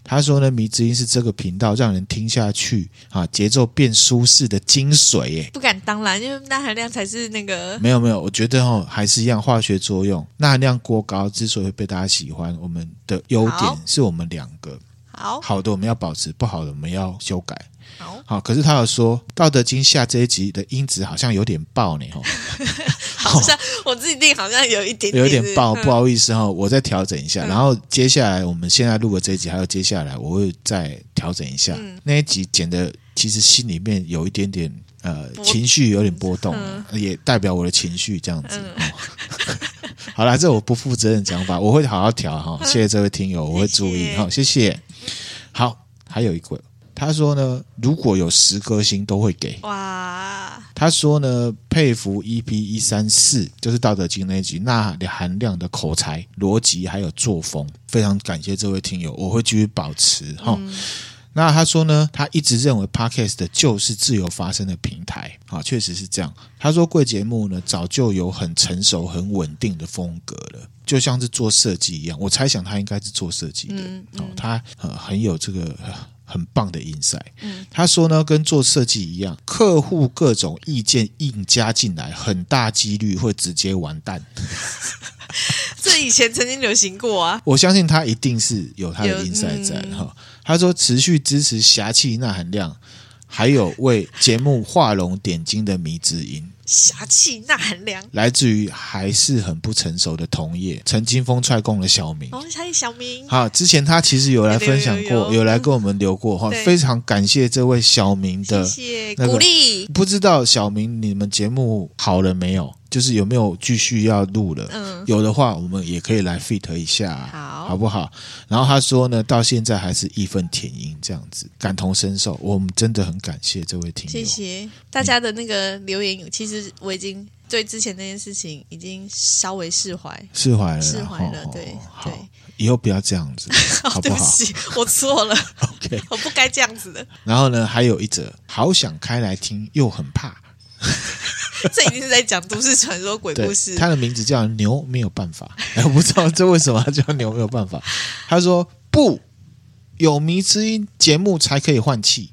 他说呢，迷之音是这个频道让人听下去啊，节奏变舒适的精髓耶。不敢当然，因为钠含量才是那个。没有没有，我觉得哦，还是一样化学作用，钠含量过高之所以会被大家喜欢，我们的优点是我们两个。好好的，我们要保持；不好的，我们要修改。好，好，可是他有说《道德经》下这一集的音质好像有点爆呢，吼，好像我自己定好像有一点点有点爆，嗯、不好意思哈，我再调整一下。嗯、然后接下来我们现在录的这一集，还有接下来我会再调整一下。嗯、那一集剪的其实心里面有一点点呃情绪有点波动，嗯、也代表我的情绪这样子。好啦，这我不负责任讲法，我会好好调哈。谢谢这位听友，我会注意哈，谢谢。好，还有一个。他说呢，如果有十颗星都会给。哇！他说呢，佩服 EP 一三四，就是《道德经》那一集，那含量的口才、逻辑还有作风，非常感谢这位听友，我会继续保持哈。嗯、那他说呢，他一直认为 Podcast 就是自由发声的平台啊，确实是这样。他说贵节目呢，早就有很成熟、很稳定的风格了，就像是做设计一样。我猜想他应该是做设计的，嗯嗯、哦，他呃很有这个。很棒的 insight。嗯，他说呢，跟做设计一样，客户各种意见硬加进来，很大几率会直接完蛋。这以前曾经流行过啊，我相信他一定是有他的 insight 在哈。嗯、他说持续支持侠气那含量，还有为节目画龙点睛的迷之音。侠气钠含量来自于还是很不成熟的同业，曾经风踹共的小明。哦，还有小明。好，之前他其实有来分享过，有，有，有，有来跟我们留过哈，非常感谢这位小明的谢谢鼓励。不知道小明你们节目好了没有？就是有没有继续要录了？嗯，有的话，我们也可以来 fit 一下，好，好不好？然后他说呢，到现在还是义愤填膺这样子，感同身受。我们真的很感谢这位听友，谢谢大家的那个留言。其实我已经对之前那件事情已经稍微释怀，释怀了，释怀了。对好对，以后不要这样子，好不好？对不起，我错了。OK，我不该这样子的。然后呢，还有一则，好想开来听，又很怕。这一定是在讲都市传说鬼故事。他的名字叫牛，没有办法。哎，我不知道这为什么他叫牛，没有办法。他说不，有谜之音节目才可以换气，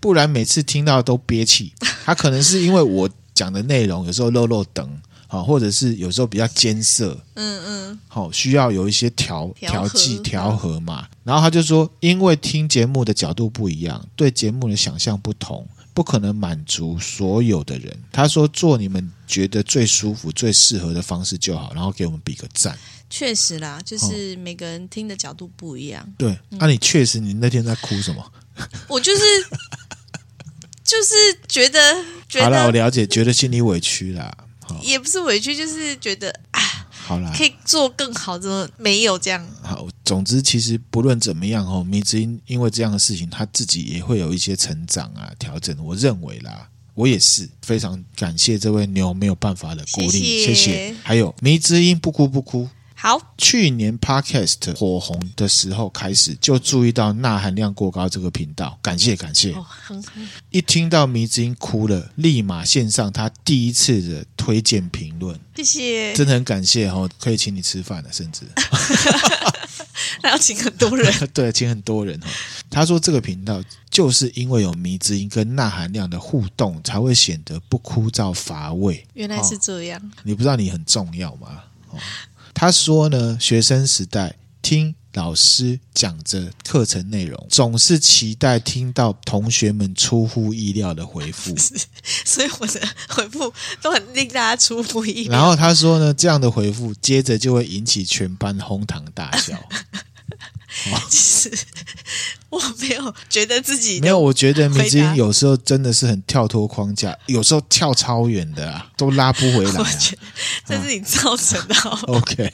不然每次听到都憋气。他可能是因为我讲的内容有时候漏漏等，好，或者是有时候比较艰涩，嗯嗯，好，需要有一些调调剂调和嘛。嗯、然后他就说，因为听节目的角度不一样，对节目的想象不同。不可能满足所有的人。他说：“做你们觉得最舒服、最适合的方式就好，然后给我们比个赞。”确实啦，就是每个人听的角度不一样。对，那、嗯啊、你确实，你那天在哭什么？我就是就是觉得，觉得好了，我了解，觉得心里委屈啦。也不是委屈，就是觉得啊。好啦，可以做更好，怎么没有这样？好，总之其实不论怎么样哦，迷之音因为这样的事情，他自己也会有一些成长啊、调整。我认为啦，我也是非常感谢这位牛没有办法的鼓励，谢谢。谢谢还有迷之音不哭不哭。好，去年 Podcast 火红的时候开始就注意到钠含量过高这个频道，感谢感谢。一听到迷之音哭了，立马献上他第一次的推荐评论，谢谢，真的很感谢哦，可以请你吃饭了，甚至。那要请很多人，对，请很多人哦。他说这个频道就是因为有迷之音跟钠含量的互动，才会显得不枯燥乏味。原来是这样，哦，你不知道你很重要吗？哦。他说呢，学生时代听老师讲着课程内容，总是期待听到同学们出乎意料的回复，所以我的回复都很令大家出乎意料。然后他说呢，这样的回复接着就会引起全班哄堂大笑。其实我没有觉得自己没有，我觉得谜之音有时候真的是很跳脱框架，有时候跳超远的啊，都拉不回来啊。我觉得这是你造成的。啊。OK，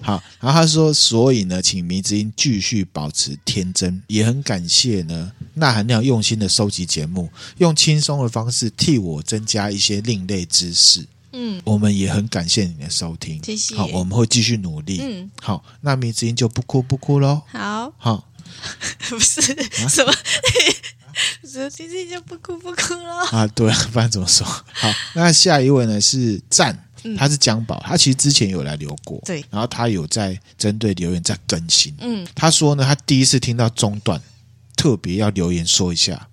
好，然后他说，所以呢，请迷之音继续保持天真，也很感谢呢，钠含量用心的收集节目，用轻松的方式替我增加一些另类知识。嗯，我们也很感谢你的收听，谢谢。好，我们会继续努力。嗯，好，那谜之音就不哭不哭喽。好，好，不是什么，谜之音就不哭不哭了。啊，对，不然怎么说？好，那下一位呢是赞嗯他是江宝，他其实之前有来留过，对，然后他有在针对留言在更新，嗯他说呢，他第一次听到中段，特别要留言说一下。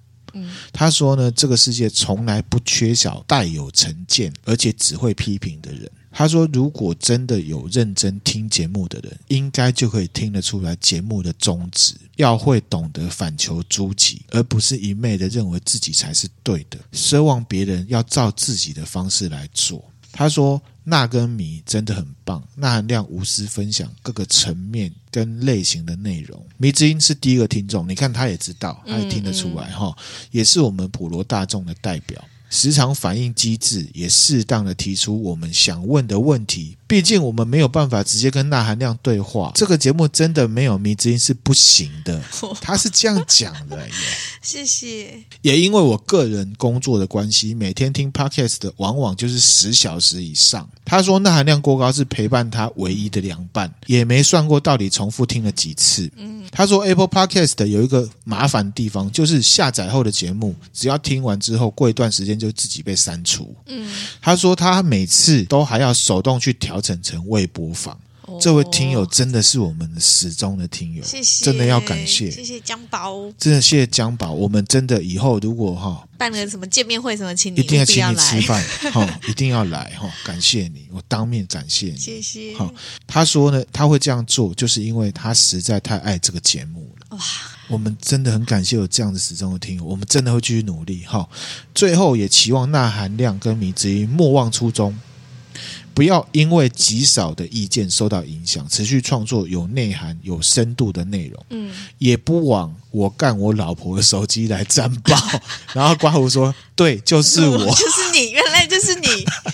他说呢，这个世界从来不缺少带有成见而且只会批评的人。他说，如果真的有认真听节目的人，应该就可以听得出来节目的宗旨，要会懂得反求诸己，而不是一昧的认为自己才是对的，奢望别人要照自己的方式来做。他说：“那跟米真的很棒，钠含量无私分享各个层面跟类型的内容。迷之音是第一个听众，你看他也知道，他也听得出来哈、嗯嗯，也是我们普罗大众的代表。时常反应机智，也适当的提出我们想问的问题。毕竟我们没有办法直接跟钠含量对话，这个节目真的没有迷之音是不行的。他是这样讲的耶。谢谢。也因为我个人工作的关系，每天听 Podcast 的往往就是十小时以上。他说钠含量过高是陪伴他唯一的良伴，也没算过到底重复听了几次。嗯，他说 Apple Podcast 有一个麻烦地方，就是下载后的节目，只要听完之后，过一段时间就自己被删除。嗯，他说他每次都还要手动去调整成未播放。这位听友真的是我们的始终的听友，谢谢，真的要感谢，谢谢江宝，真的谢谢江宝。我们真的以后如果哈办个什么见面会什么，请你一定要请你来吃饭哈，一定要来哈，感谢你，我当面感谢你，谢谢。好，他说呢，他会这样做，就是因为他实在太爱这个节目了。哇，我们真的很感谢有这样的始终的听友，我们真的会继续努力哈。最后也期望那含量跟米之音莫忘初衷。不要因为极少的意见受到影响，持续创作有内涵、有深度的内容。嗯，也不枉我干我老婆的手机来战报，然后刮胡说：“对，就是我，就是你，原来就是你，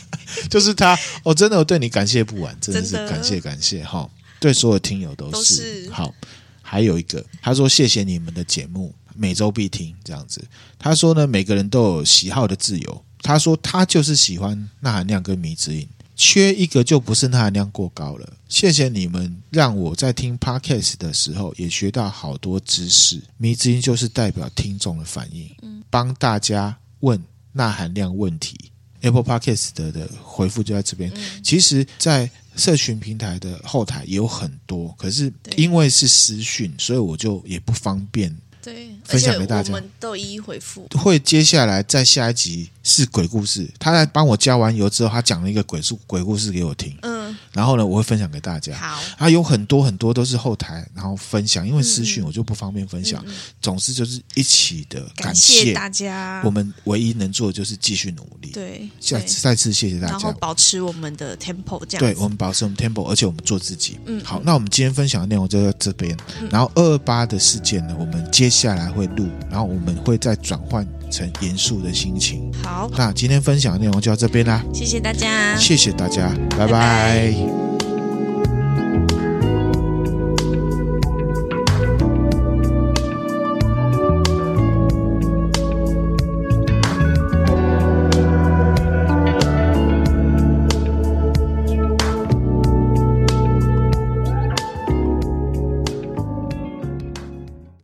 就是他。”我真的我对你感谢不完，真的是感谢感谢哈。对所有听友都是，都是好。还有一个，他说：“谢谢你们的节目，每周必听。”这样子，他说呢，每个人都有喜好的自由。他说他就是喜欢那含量跟迷之音。缺一个就不是钠含量过高了。谢谢你们让我在听 Podcast 的时候也学到好多知识。迷之音就是代表听众的反应，帮大家问钠含量问题。Apple Podcast 的的回复就在这边。其实，在社群平台的后台也有很多，可是因为是私讯，所以我就也不方便。对，分享给大家，我们都一一回复。会接下来在下一集是鬼故事，他在帮我加完油之后，他讲了一个鬼故鬼故事给我听。嗯，然后呢，我会分享给大家。好，啊有很多很多都是后台，然后分享，因为私讯我就不方便分享。嗯、总之就是一起的感谢，大家。我们唯一能做的就是继续努力。对，再再次谢谢大家，然后保持我们的 tempo，这样。对，我们保持我们 tempo，而且我们做自己。嗯，好，那我们今天分享的内容就在这边。嗯、然后二二八的事件呢，我们接下来会录。然后我们会再转换成严肃的心情。好，那今天分享的内容就到这边啦。谢谢大家，谢谢大家，拜拜。拜拜。Rei.